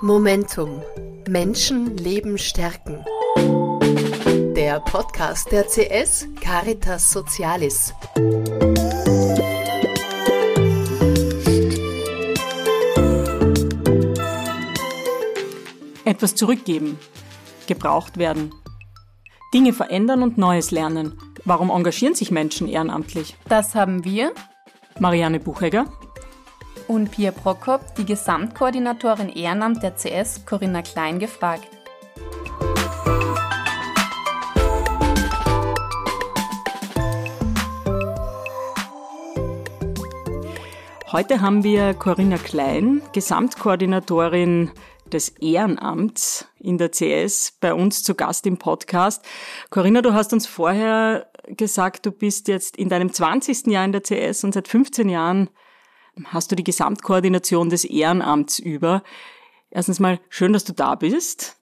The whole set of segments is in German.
Momentum. Menschen Leben stärken. Der Podcast der CS Caritas Socialis. Etwas zurückgeben. Gebraucht werden. Dinge verändern und Neues lernen. Warum engagieren sich Menschen ehrenamtlich? Das haben wir, Marianne Buchegger und Pia Prokop, die Gesamtkoordinatorin Ehrenamt der CS Corinna Klein, gefragt. Heute haben wir Corinna Klein, Gesamtkoordinatorin des Ehrenamts in der CS bei uns zu Gast im Podcast. Corinna, du hast uns vorher gesagt, du bist jetzt in deinem 20. Jahr in der CS und seit 15 Jahren hast du die Gesamtkoordination des Ehrenamts über. Erstens mal schön, dass du da bist.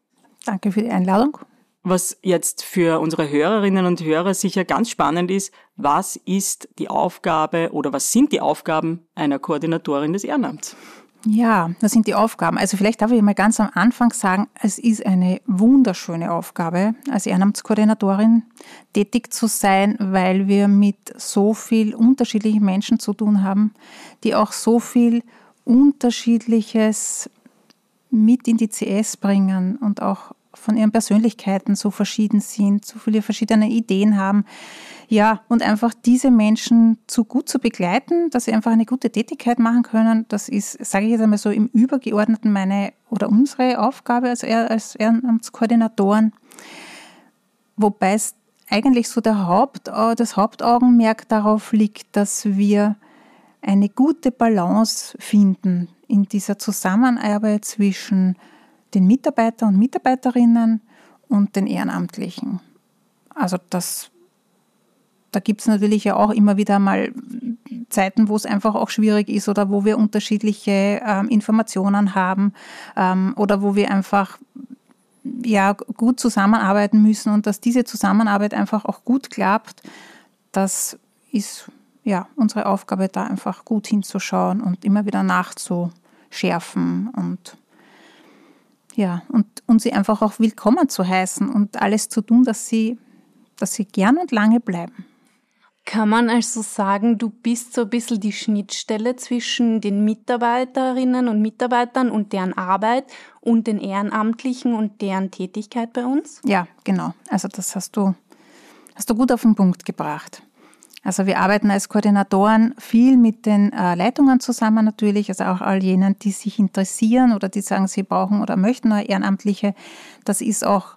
Danke für die Einladung. Was jetzt für unsere Hörerinnen und Hörer sicher ganz spannend ist, was ist die Aufgabe oder was sind die Aufgaben einer Koordinatorin des Ehrenamts? Ja, das sind die Aufgaben. Also vielleicht darf ich mal ganz am Anfang sagen, es ist eine wunderschöne Aufgabe, als Ehrenamtskoordinatorin tätig zu sein, weil wir mit so viel unterschiedlichen Menschen zu tun haben, die auch so viel Unterschiedliches mit in die CS bringen und auch von ihren Persönlichkeiten so verschieden sind, so viele verschiedene Ideen haben. Ja, und einfach diese Menschen zu gut zu begleiten, dass sie einfach eine gute Tätigkeit machen können, das ist, sage ich jetzt einmal so, im Übergeordneten meine oder unsere Aufgabe als, als Ehrenamtskoordinatoren. Wobei es eigentlich so der Haupt, äh, das Hauptaugenmerk darauf liegt, dass wir eine gute Balance finden in dieser Zusammenarbeit zwischen den Mitarbeitern und Mitarbeiterinnen und den Ehrenamtlichen. Also das da gibt es natürlich ja auch immer wieder mal Zeiten, wo es einfach auch schwierig ist oder wo wir unterschiedliche ähm, Informationen haben ähm, oder wo wir einfach ja gut zusammenarbeiten müssen und dass diese Zusammenarbeit einfach auch gut klappt, das ist ja unsere Aufgabe, da einfach gut hinzuschauen und immer wieder nachzuschärfen und ja, und, und sie einfach auch willkommen zu heißen und alles zu tun, dass sie, dass sie gern und lange bleiben. Kann man also sagen, du bist so ein bisschen die Schnittstelle zwischen den Mitarbeiterinnen und Mitarbeitern und deren Arbeit und den Ehrenamtlichen und deren Tätigkeit bei uns? Ja, genau. Also das hast du, hast du gut auf den Punkt gebracht. Also wir arbeiten als Koordinatoren viel mit den äh, Leitungen zusammen natürlich, also auch all jenen, die sich interessieren oder die sagen, sie brauchen oder möchten neue Ehrenamtliche. Das ist auch,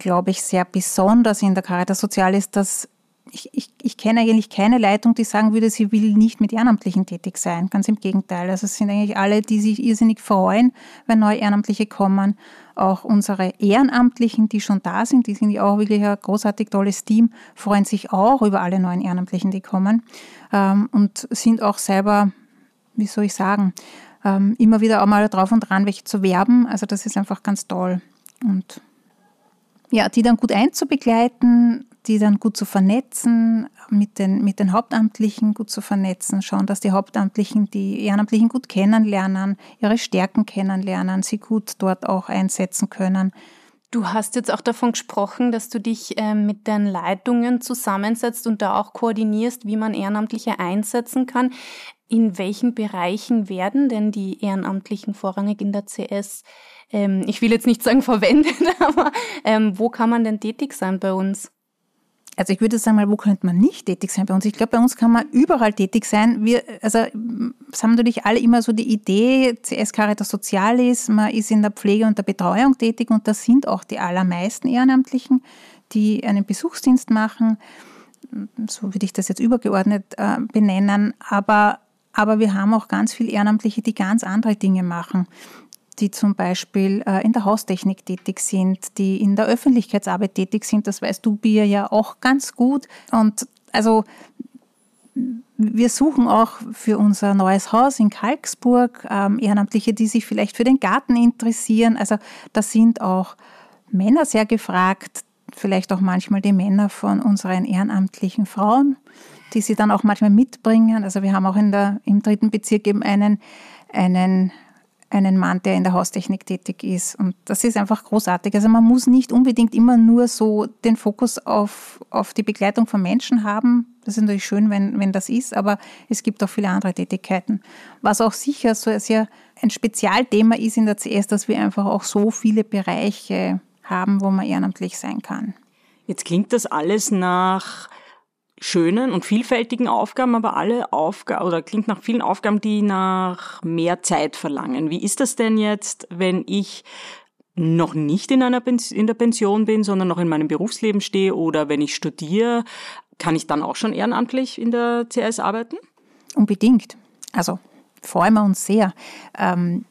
glaube ich, sehr besonders in der Caritas Sozialis, dass ich, ich, ich kenne eigentlich keine Leitung, die sagen würde, sie will nicht mit Ehrenamtlichen tätig sein. Ganz im Gegenteil. Also es sind eigentlich alle, die sich irrsinnig freuen, wenn neue Ehrenamtliche kommen. Auch unsere Ehrenamtlichen, die schon da sind, die sind ja auch wirklich ein großartig tolles Team, freuen sich auch über alle neuen Ehrenamtlichen, die kommen. Ähm, und sind auch selber, wie soll ich sagen, ähm, immer wieder auch mal drauf und dran, welche zu werben. Also das ist einfach ganz toll. Und ja, die dann gut einzubegleiten, die dann gut zu vernetzen, mit den, mit den Hauptamtlichen gut zu vernetzen, schauen, dass die Hauptamtlichen die Ehrenamtlichen gut kennenlernen, ihre Stärken kennenlernen, sie gut dort auch einsetzen können. Du hast jetzt auch davon gesprochen, dass du dich äh, mit den Leitungen zusammensetzt und da auch koordinierst, wie man Ehrenamtliche einsetzen kann. In welchen Bereichen werden denn die Ehrenamtlichen vorrangig in der CS, ähm, ich will jetzt nicht sagen verwendet, aber ähm, wo kann man denn tätig sein bei uns? Also ich würde sagen mal, wo könnte man nicht tätig sein bei uns? Ich glaube, bei uns kann man überall tätig sein. Wir, also es haben natürlich alle immer so die Idee, CS Caritas Sozialis, man ist in der Pflege und der Betreuung tätig und das sind auch die allermeisten Ehrenamtlichen, die einen Besuchsdienst machen. So würde ich das jetzt übergeordnet äh, benennen. Aber, aber wir haben auch ganz viele Ehrenamtliche, die ganz andere Dinge machen die zum Beispiel äh, in der Haustechnik tätig sind, die in der Öffentlichkeitsarbeit tätig sind. Das weißt du, Bier, ja auch ganz gut. Und also wir suchen auch für unser neues Haus in Kalksburg ähm, Ehrenamtliche, die sich vielleicht für den Garten interessieren. Also da sind auch Männer sehr gefragt, vielleicht auch manchmal die Männer von unseren ehrenamtlichen Frauen, die sie dann auch manchmal mitbringen. Also wir haben auch in der, im dritten Bezirk eben einen, einen einen Mann, der in der Haustechnik tätig ist. Und das ist einfach großartig. Also man muss nicht unbedingt immer nur so den Fokus auf, auf die Begleitung von Menschen haben. Das ist natürlich schön, wenn, wenn das ist, aber es gibt auch viele andere Tätigkeiten. Was auch sicher so sehr ein Spezialthema ist in der CS, dass wir einfach auch so viele Bereiche haben, wo man ehrenamtlich sein kann. Jetzt klingt das alles nach schönen und vielfältigen Aufgaben, aber alle Aufgaben oder klingt nach vielen Aufgaben, die nach mehr Zeit verlangen. Wie ist das denn jetzt, wenn ich noch nicht in einer in der Pension bin, sondern noch in meinem Berufsleben stehe oder wenn ich studiere, kann ich dann auch schon ehrenamtlich in der CS arbeiten? Unbedingt. Also freuen wir uns sehr. Ähm,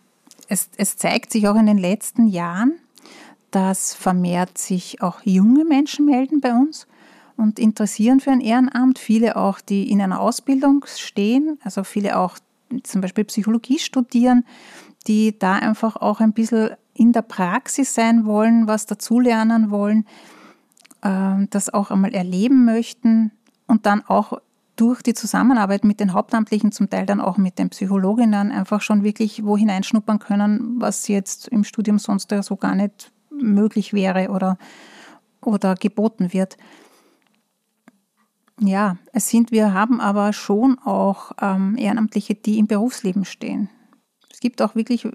es, es zeigt sich auch in den letzten Jahren, dass vermehrt sich auch junge Menschen melden bei uns und interessieren für ein Ehrenamt. Viele auch, die in einer Ausbildung stehen, also viele auch zum Beispiel Psychologie studieren, die da einfach auch ein bisschen in der Praxis sein wollen, was dazulernen wollen, ähm, das auch einmal erleben möchten und dann auch durch die Zusammenarbeit mit den Hauptamtlichen, zum Teil dann auch mit den Psychologinnen, einfach schon wirklich wo hineinschnuppern können, was jetzt im Studium sonst so gar nicht möglich wäre oder, oder geboten wird. Ja, es sind, wir haben aber schon auch ähm, Ehrenamtliche, die im Berufsleben stehen. Es gibt auch wirklich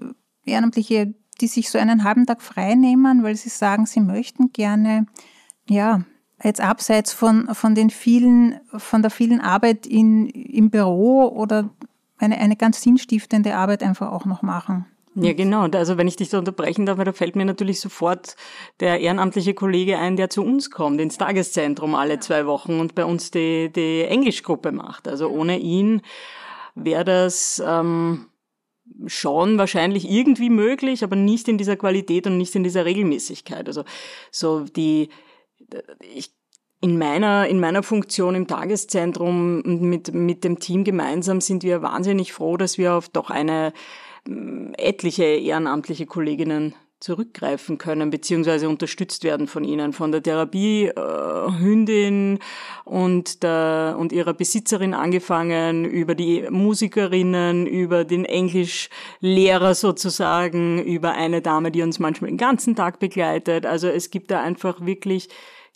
Ehrenamtliche, die sich so einen halben Tag frei nehmen, weil sie sagen, sie möchten gerne, ja, jetzt abseits von, von den vielen, von der vielen Arbeit in, im Büro oder eine, eine ganz sinnstiftende Arbeit einfach auch noch machen. Ja, genau. Also wenn ich dich da unterbrechen darf, da fällt mir natürlich sofort der ehrenamtliche Kollege ein, der zu uns kommt, ins Tageszentrum alle zwei Wochen und bei uns die, die Englischgruppe macht. Also ohne ihn wäre das ähm, schon wahrscheinlich irgendwie möglich, aber nicht in dieser Qualität und nicht in dieser Regelmäßigkeit. Also so die, ich in meiner, in meiner Funktion im Tageszentrum mit, mit dem Team gemeinsam sind wir wahnsinnig froh, dass wir auf doch eine etliche ehrenamtliche Kolleginnen zurückgreifen können, beziehungsweise unterstützt werden von ihnen, von der Therapiehündin und, der, und ihrer Besitzerin angefangen, über die Musikerinnen, über den Englischlehrer sozusagen, über eine Dame, die uns manchmal den ganzen Tag begleitet. Also es gibt da einfach wirklich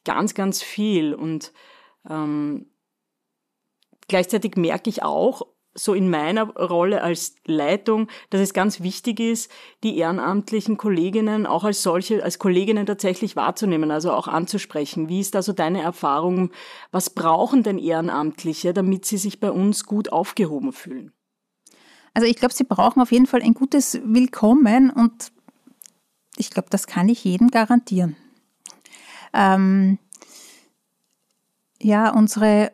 ganz, ganz viel und ähm, gleichzeitig merke ich auch, so in meiner Rolle als Leitung, dass es ganz wichtig ist, die ehrenamtlichen Kolleginnen auch als solche, als Kolleginnen tatsächlich wahrzunehmen, also auch anzusprechen. Wie ist da so deine Erfahrung? Was brauchen denn Ehrenamtliche, damit sie sich bei uns gut aufgehoben fühlen? Also ich glaube, sie brauchen auf jeden Fall ein gutes Willkommen und ich glaube, das kann ich jedem garantieren. Ähm, ja, unsere,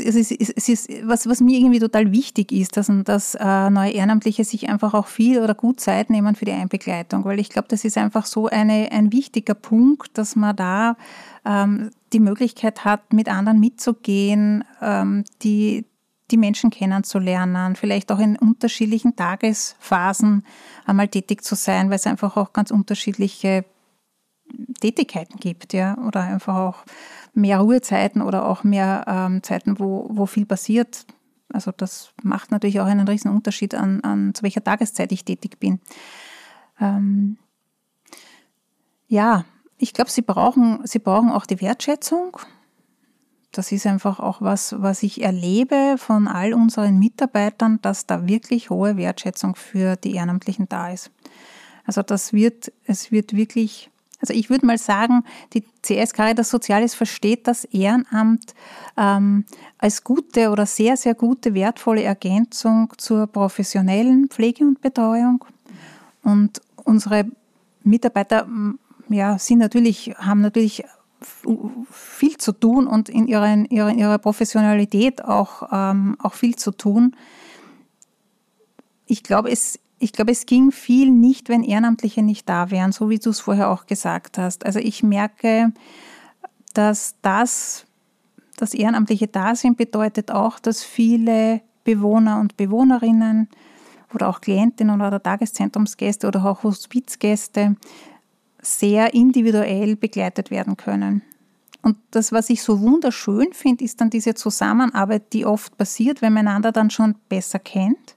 es ist, es ist, was, was mir irgendwie total wichtig ist, dass, dass äh, neue Ehrenamtliche sich einfach auch viel oder gut Zeit nehmen für die Einbegleitung, weil ich glaube, das ist einfach so eine, ein wichtiger Punkt, dass man da ähm, die Möglichkeit hat, mit anderen mitzugehen, ähm, die, die Menschen kennenzulernen, vielleicht auch in unterschiedlichen Tagesphasen einmal tätig zu sein, weil es einfach auch ganz unterschiedliche Tätigkeiten gibt, ja, oder einfach auch mehr Ruhezeiten oder auch mehr ähm, Zeiten, wo, wo viel passiert. Also das macht natürlich auch einen riesen Unterschied an, an zu welcher Tageszeit ich tätig bin. Ähm, ja, ich glaube, sie brauchen, sie brauchen auch die Wertschätzung. Das ist einfach auch was, was ich erlebe von all unseren Mitarbeitern, dass da wirklich hohe Wertschätzung für die Ehrenamtlichen da ist. Also das wird, es wird wirklich also ich würde mal sagen, die CS Caritas Sozialis versteht das Ehrenamt ähm, als gute oder sehr, sehr gute, wertvolle Ergänzung zur professionellen Pflege und Betreuung. Und unsere Mitarbeiter ja, sind natürlich, haben natürlich viel zu tun und in ihrer, in ihrer, in ihrer Professionalität auch, ähm, auch viel zu tun. Ich glaube, es ich glaube, es ging viel nicht, wenn Ehrenamtliche nicht da wären, so wie du es vorher auch gesagt hast. Also ich merke, dass das, das ehrenamtliche Dasein bedeutet auch, dass viele Bewohner und Bewohnerinnen oder auch Klientinnen oder Tageszentrumsgäste oder auch Hospizgäste sehr individuell begleitet werden können. Und das, was ich so wunderschön finde, ist dann diese Zusammenarbeit, die oft passiert, wenn man einander dann schon besser kennt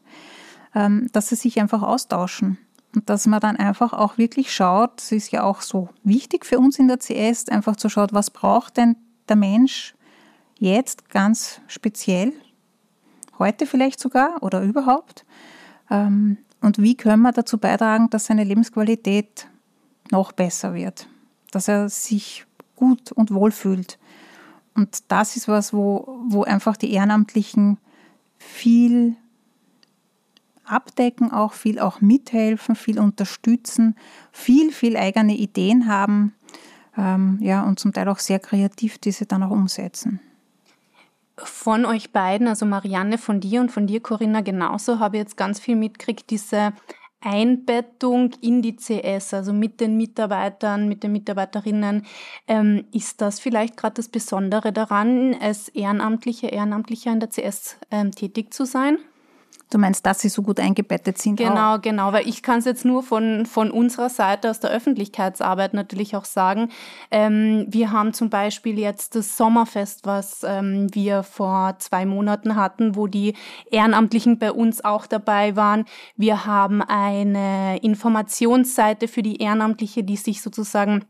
dass sie sich einfach austauschen. Und dass man dann einfach auch wirklich schaut, es ist ja auch so wichtig für uns in der CS, einfach zu schauen, was braucht denn der Mensch jetzt ganz speziell, heute vielleicht sogar oder überhaupt. Ähm, und wie können wir dazu beitragen, dass seine Lebensqualität noch besser wird, dass er sich gut und wohl fühlt. Und das ist was, wo, wo einfach die Ehrenamtlichen viel abdecken, auch viel auch mithelfen, viel unterstützen, viel, viel eigene Ideen haben ähm, ja, und zum Teil auch sehr kreativ diese dann auch umsetzen. Von euch beiden, also Marianne von dir und von dir, Corinna, genauso, habe ich jetzt ganz viel mitgekriegt, diese Einbettung in die CS, also mit den Mitarbeitern, mit den Mitarbeiterinnen. Ähm, ist das vielleicht gerade das Besondere daran, als Ehrenamtliche, Ehrenamtlicher in der CS ähm, tätig zu sein? Du meinst, dass sie so gut eingebettet sind? Genau, auch. genau, weil ich kann es jetzt nur von, von unserer Seite aus der Öffentlichkeitsarbeit natürlich auch sagen. Ähm, wir haben zum Beispiel jetzt das Sommerfest, was ähm, wir vor zwei Monaten hatten, wo die Ehrenamtlichen bei uns auch dabei waren. Wir haben eine Informationsseite für die Ehrenamtliche, die sich sozusagen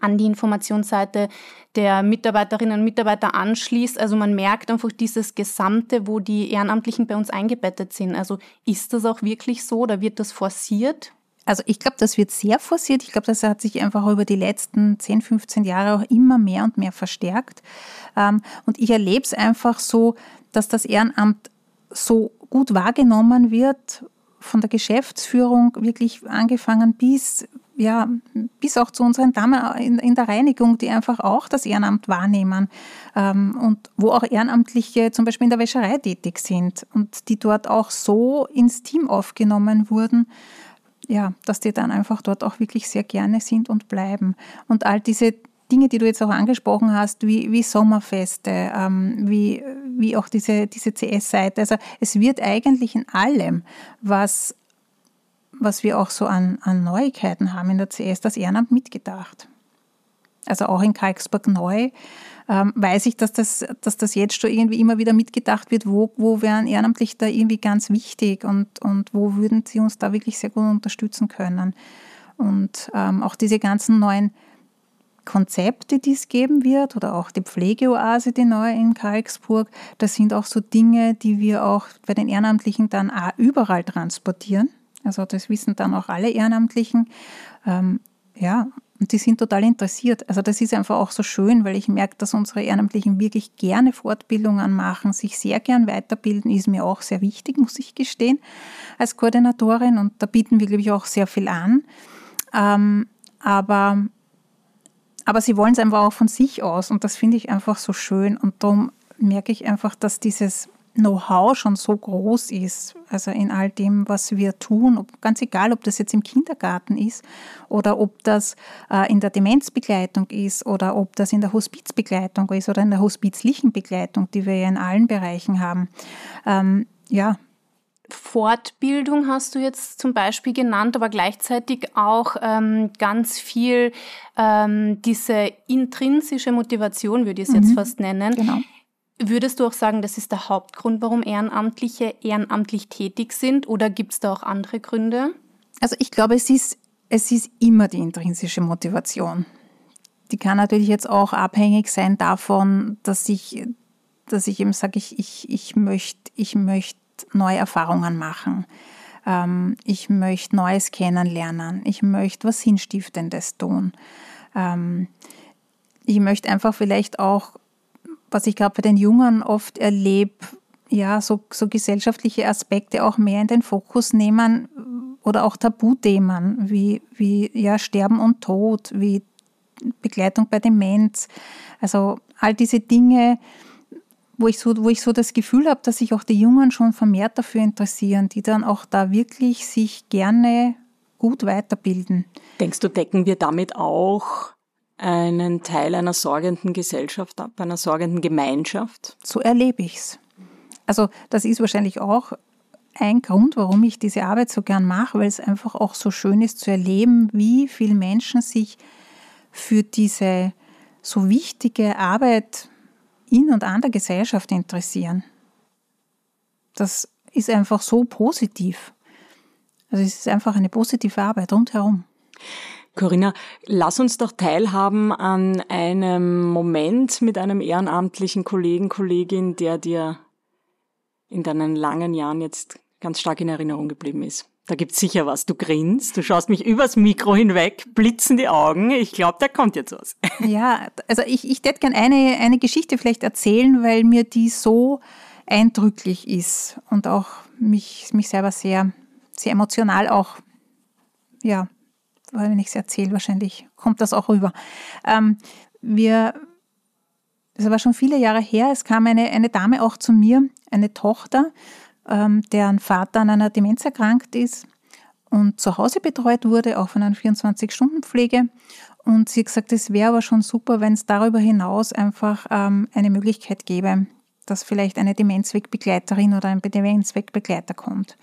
an die Informationsseite der Mitarbeiterinnen und Mitarbeiter anschließt. Also man merkt einfach dieses Gesamte, wo die Ehrenamtlichen bei uns eingebettet sind. Also ist das auch wirklich so oder wird das forciert? Also ich glaube, das wird sehr forciert. Ich glaube, das hat sich einfach über die letzten 10, 15 Jahre auch immer mehr und mehr verstärkt. Ähm, und ich erlebe es einfach so, dass das Ehrenamt so gut wahrgenommen wird von der Geschäftsführung wirklich angefangen bis ja, bis auch zu unseren Damen in, in, der Reinigung, die einfach auch das Ehrenamt wahrnehmen ähm, und wo auch Ehrenamtliche zum Beispiel in der Wäscherei tätig sind und die dort auch so ins Team aufgenommen wurden, ja, dass die dann einfach dort auch wirklich sehr gerne sind und bleiben. Und all diese Dinge, die du jetzt auch angesprochen hast, wie, wie Sommerfeste, ähm, wie, wie auch diese, diese CS-Seite. Also es wird eigentlich in allem, was was wir auch so an, an Neuigkeiten haben in der CS, das Ehrenamt mitgedacht. Also auch in Kalksburg neu ähm, weiß ich, dass das, dass das jetzt schon irgendwie immer wieder mitgedacht wird, wo, wo wären Ehrenamtliche da irgendwie ganz wichtig und, und wo würden sie uns da wirklich sehr gut unterstützen können. Und ähm, auch diese ganzen neuen Konzepte, die es geben wird, oder auch die Pflegeoase, die neue in Karlsburg, das sind auch so Dinge, die wir auch bei den Ehrenamtlichen dann auch überall transportieren. Also das wissen dann auch alle Ehrenamtlichen. Ähm, ja, und die sind total interessiert. Also das ist einfach auch so schön, weil ich merke, dass unsere Ehrenamtlichen wirklich gerne Fortbildungen machen, sich sehr gern weiterbilden, ist mir auch sehr wichtig, muss ich gestehen, als Koordinatorin. Und da bieten wir, glaube ich, auch sehr viel an. Ähm, aber, aber sie wollen es einfach auch von sich aus und das finde ich einfach so schön. Und darum merke ich einfach, dass dieses Know-how schon so groß ist, also in all dem, was wir tun, ob, ganz egal, ob das jetzt im Kindergarten ist oder ob das äh, in der Demenzbegleitung ist oder ob das in der Hospizbegleitung ist oder in der hospizlichen Begleitung, die wir ja in allen Bereichen haben. Ähm, ja. Fortbildung hast du jetzt zum Beispiel genannt, aber gleichzeitig auch ähm, ganz viel ähm, diese intrinsische Motivation, würde ich es mhm. jetzt fast nennen. Genau Würdest du auch sagen, das ist der Hauptgrund, warum Ehrenamtliche ehrenamtlich tätig sind oder gibt es da auch andere Gründe? Also ich glaube, es ist, es ist immer die intrinsische Motivation. Die kann natürlich jetzt auch abhängig sein davon, dass ich, dass ich eben sage, ich, ich, ich möchte ich möcht neue Erfahrungen machen. Ähm, ich möchte Neues kennenlernen. Ich möchte was Sinnstiftendes tun. Ähm, ich möchte einfach vielleicht auch was ich gerade bei den Jungen oft erlebe, ja, so, so gesellschaftliche Aspekte auch mehr in den Fokus nehmen oder auch Tabuthemen wie, wie ja, Sterben und Tod, wie Begleitung bei Demenz. Also all diese Dinge, wo ich so, wo ich so das Gefühl habe, dass sich auch die Jungen schon vermehrt dafür interessieren, die dann auch da wirklich sich gerne gut weiterbilden. Denkst du, decken wir damit auch einen Teil einer sorgenden Gesellschaft ab, einer sorgenden Gemeinschaft? So erlebe ich es. Also das ist wahrscheinlich auch ein Grund, warum ich diese Arbeit so gern mache, weil es einfach auch so schön ist zu erleben, wie viele Menschen sich für diese so wichtige Arbeit in und an der Gesellschaft interessieren. Das ist einfach so positiv. Also es ist einfach eine positive Arbeit rundherum. Corinna, lass uns doch teilhaben an einem Moment mit einem ehrenamtlichen Kollegen, Kollegin, der dir in deinen langen Jahren jetzt ganz stark in Erinnerung geblieben ist. Da gibt's sicher was. Du grinst, du schaust mich übers Mikro hinweg, blitzen die Augen. Ich glaube, da kommt jetzt was. Ja, also ich, ich hätte gerne eine, eine Geschichte vielleicht erzählen, weil mir die so eindrücklich ist und auch mich, mich selber sehr, sehr emotional auch, ja, wenn ich es erzähle, wahrscheinlich kommt das auch rüber. Ähm, wir, das war schon viele Jahre her, es kam eine, eine Dame auch zu mir, eine Tochter, ähm, deren Vater an einer Demenz erkrankt ist und zu Hause betreut wurde, auch von einer 24-Stunden-Pflege. Und sie hat gesagt, es wäre aber schon super, wenn es darüber hinaus einfach ähm, eine Möglichkeit gäbe, dass vielleicht eine Demenzwegbegleiterin oder ein Demenzwegbegleiter kommt.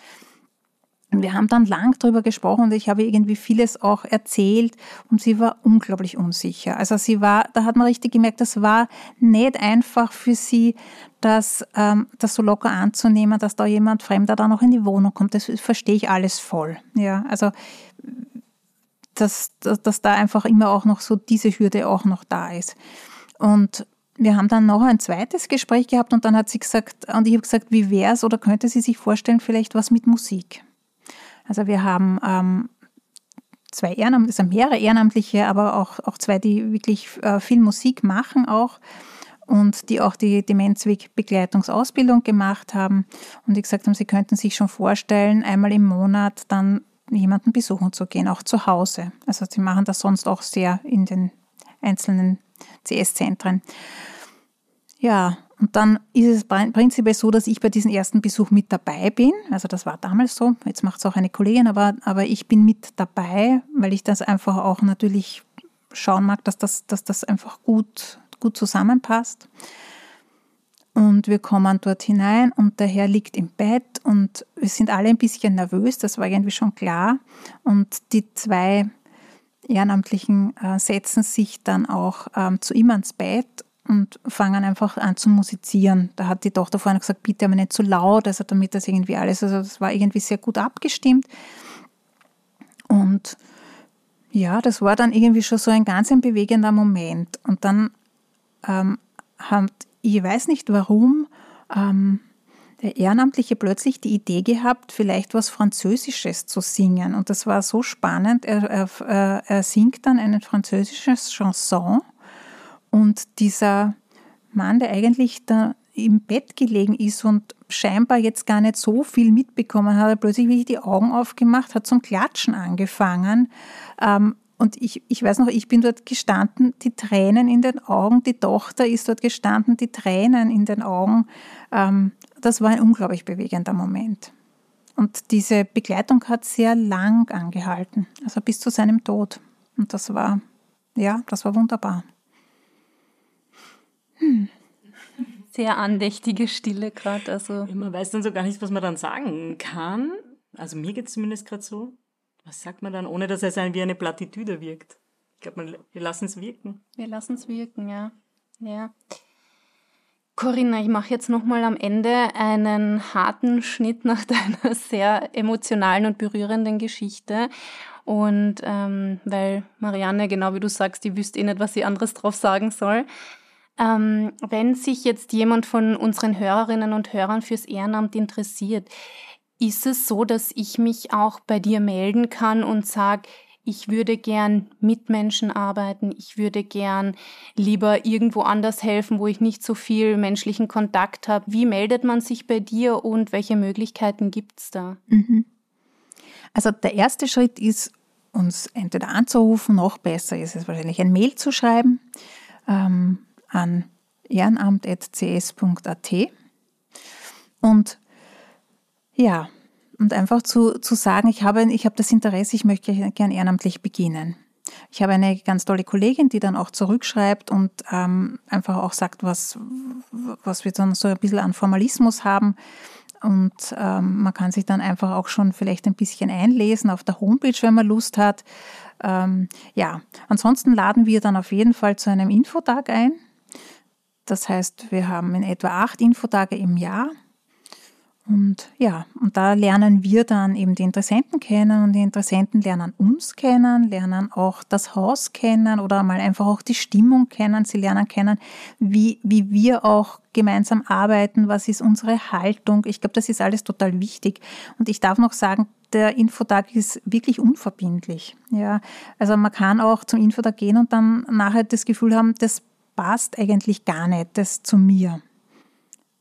Und wir haben dann lang darüber gesprochen und ich habe irgendwie vieles auch erzählt und sie war unglaublich unsicher. Also sie war, da hat man richtig gemerkt, das war nicht einfach für sie, das, ähm, das so locker anzunehmen, dass da jemand Fremder da noch in die Wohnung kommt. Das verstehe ich alles voll. Ja, also dass, dass, dass da einfach immer auch noch so diese Hürde auch noch da ist. Und wir haben dann noch ein zweites Gespräch gehabt und dann hat sie gesagt, und ich habe gesagt, wie wäre es oder könnte sie sich vorstellen, vielleicht was mit Musik? Also wir haben ähm, zwei Ehrenamtliche, also mehrere Ehrenamtliche, aber auch, auch zwei, die wirklich äh, viel Musik machen auch und die auch die Demenzwegbegleitungsausbildung gemacht haben und die gesagt haben, sie könnten sich schon vorstellen, einmal im Monat dann jemanden besuchen zu gehen, auch zu Hause. Also sie machen das sonst auch sehr in den einzelnen CS-Zentren. Ja, und dann ist es prinzipiell so, dass ich bei diesem ersten Besuch mit dabei bin. Also das war damals so. Jetzt macht es auch eine Kollegin, aber, aber ich bin mit dabei, weil ich das einfach auch natürlich schauen mag, dass das, dass das einfach gut, gut zusammenpasst. Und wir kommen dort hinein und der Herr liegt im Bett und wir sind alle ein bisschen nervös, das war irgendwie schon klar. Und die zwei Ehrenamtlichen äh, setzen sich dann auch ähm, zu ihm ans Bett und fangen einfach an zu musizieren. Da hat die Tochter vorhin gesagt, bitte aber nicht zu laut, also damit das irgendwie alles, also das war irgendwie sehr gut abgestimmt. Und ja, das war dann irgendwie schon so ein ganz ein bewegender Moment. Und dann ähm, hat, ich weiß nicht warum, ähm, der Ehrenamtliche plötzlich die Idee gehabt, vielleicht was Französisches zu singen. Und das war so spannend. Er, er, er singt dann ein französisches Chanson und dieser Mann, der eigentlich da im Bett gelegen ist und scheinbar jetzt gar nicht so viel mitbekommen hat, hat plötzlich wirklich die Augen aufgemacht, hat zum Klatschen angefangen. Ähm, und ich, ich weiß noch, ich bin dort gestanden, die Tränen in den Augen, die Tochter ist dort gestanden, die Tränen in den Augen. Ähm, das war ein unglaublich bewegender Moment. Und diese Begleitung hat sehr lang angehalten, also bis zu seinem Tod. Und das war, ja, das war wunderbar. Hm. Sehr andächtige Stille gerade. Also. Man weiß dann so gar nicht, was man dann sagen kann. Also mir geht es zumindest gerade so. Was sagt man dann, ohne dass es wie eine Plattitüde wirkt? Ich glaube, wir lassen es wirken. Wir lassen es wirken, ja. ja. Corinna, ich mache jetzt nochmal am Ende einen harten Schnitt nach deiner sehr emotionalen und berührenden Geschichte. Und ähm, weil Marianne, genau wie du sagst, die wüsste eh nicht, was sie anderes drauf sagen soll. Ähm, wenn sich jetzt jemand von unseren Hörerinnen und Hörern fürs Ehrenamt interessiert, ist es so, dass ich mich auch bei dir melden kann und sage, ich würde gern mit Menschen arbeiten, ich würde gern lieber irgendwo anders helfen, wo ich nicht so viel menschlichen Kontakt habe. Wie meldet man sich bei dir und welche Möglichkeiten gibt es da? Mhm. Also der erste Schritt ist, uns entweder anzurufen, noch besser ist es wahrscheinlich ein Mail zu schreiben. Ähm, an ehrenamt.cs.at. Und ja, und einfach zu, zu sagen, ich habe, ich habe das Interesse, ich möchte gern ehrenamtlich beginnen. Ich habe eine ganz tolle Kollegin, die dann auch zurückschreibt und ähm, einfach auch sagt, was, was wir dann so ein bisschen an Formalismus haben. Und ähm, man kann sich dann einfach auch schon vielleicht ein bisschen einlesen auf der Homepage, wenn man Lust hat. Ähm, ja, ansonsten laden wir dann auf jeden Fall zu einem Infotag ein. Das heißt, wir haben in etwa acht Infotage im Jahr. Und ja, und da lernen wir dann eben die Interessenten kennen und die Interessenten lernen uns kennen, lernen auch das Haus kennen oder mal einfach auch die Stimmung kennen. Sie lernen kennen, wie, wie wir auch gemeinsam arbeiten, was ist unsere Haltung. Ich glaube, das ist alles total wichtig. Und ich darf noch sagen, der Infotag ist wirklich unverbindlich. Ja, also man kann auch zum Infotag gehen und dann nachher das Gefühl haben, das passt eigentlich gar nicht, das zu mir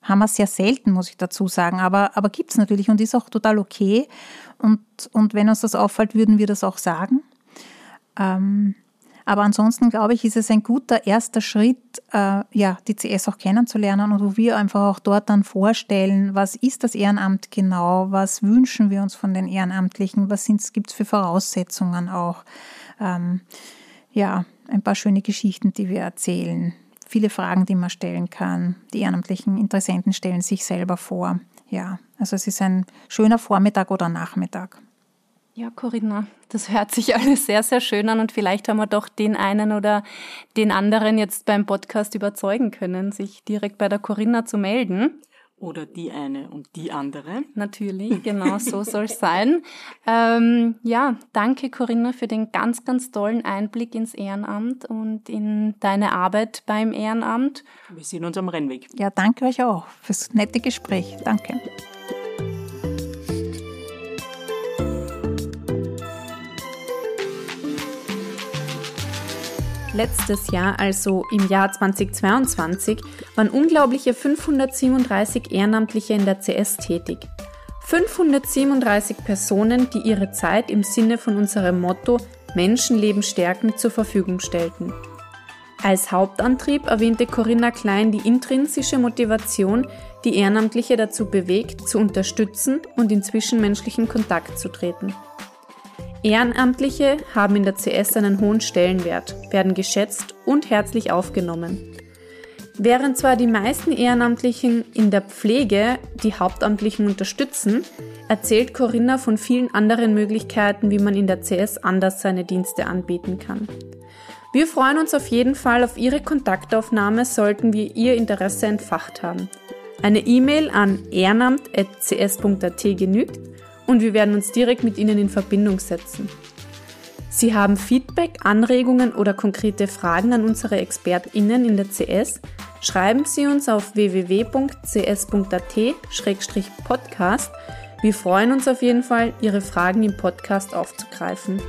haben wir sehr selten, muss ich dazu sagen, aber, aber gibt es natürlich und ist auch total okay. Und, und wenn uns das auffällt, würden wir das auch sagen. Ähm, aber ansonsten glaube ich, ist es ein guter erster Schritt, äh, ja, die CS auch kennenzulernen und wo wir einfach auch dort dann vorstellen, was ist das Ehrenamt genau, was wünschen wir uns von den Ehrenamtlichen, was gibt es für Voraussetzungen auch. Ähm, ja, ein paar schöne Geschichten, die wir erzählen viele Fragen, die man stellen kann. Die ehrenamtlichen Interessenten stellen sich selber vor. Ja, also es ist ein schöner Vormittag oder Nachmittag. Ja, Corinna, das hört sich alles sehr, sehr schön an und vielleicht haben wir doch den einen oder den anderen jetzt beim Podcast überzeugen können, sich direkt bei der Corinna zu melden. Oder die eine und die andere. Natürlich, genau so soll es sein. Ähm, ja, danke Corinna für den ganz, ganz tollen Einblick ins Ehrenamt und in deine Arbeit beim Ehrenamt. Wir sehen uns am Rennweg. Ja, danke euch auch fürs nette Gespräch. Danke. Letztes Jahr, also im Jahr 2022, waren unglaubliche 537 Ehrenamtliche in der CS tätig. 537 Personen, die ihre Zeit im Sinne von unserem Motto Menschenleben stärken zur Verfügung stellten. Als Hauptantrieb erwähnte Corinna Klein die intrinsische Motivation, die Ehrenamtliche dazu bewegt, zu unterstützen und in zwischenmenschlichen Kontakt zu treten. Ehrenamtliche haben in der CS einen hohen Stellenwert, werden geschätzt und herzlich aufgenommen. Während zwar die meisten Ehrenamtlichen in der Pflege die Hauptamtlichen unterstützen, erzählt Corinna von vielen anderen Möglichkeiten, wie man in der CS anders seine Dienste anbieten kann. Wir freuen uns auf jeden Fall auf Ihre Kontaktaufnahme, sollten wir Ihr Interesse entfacht haben. Eine E-Mail an ehrenamt.cs.at genügt und wir werden uns direkt mit Ihnen in Verbindung setzen. Sie haben Feedback, Anregungen oder konkrete Fragen an unsere ExpertInnen in der CS? Schreiben Sie uns auf www.cs.at-podcast. Wir freuen uns auf jeden Fall, Ihre Fragen im Podcast aufzugreifen.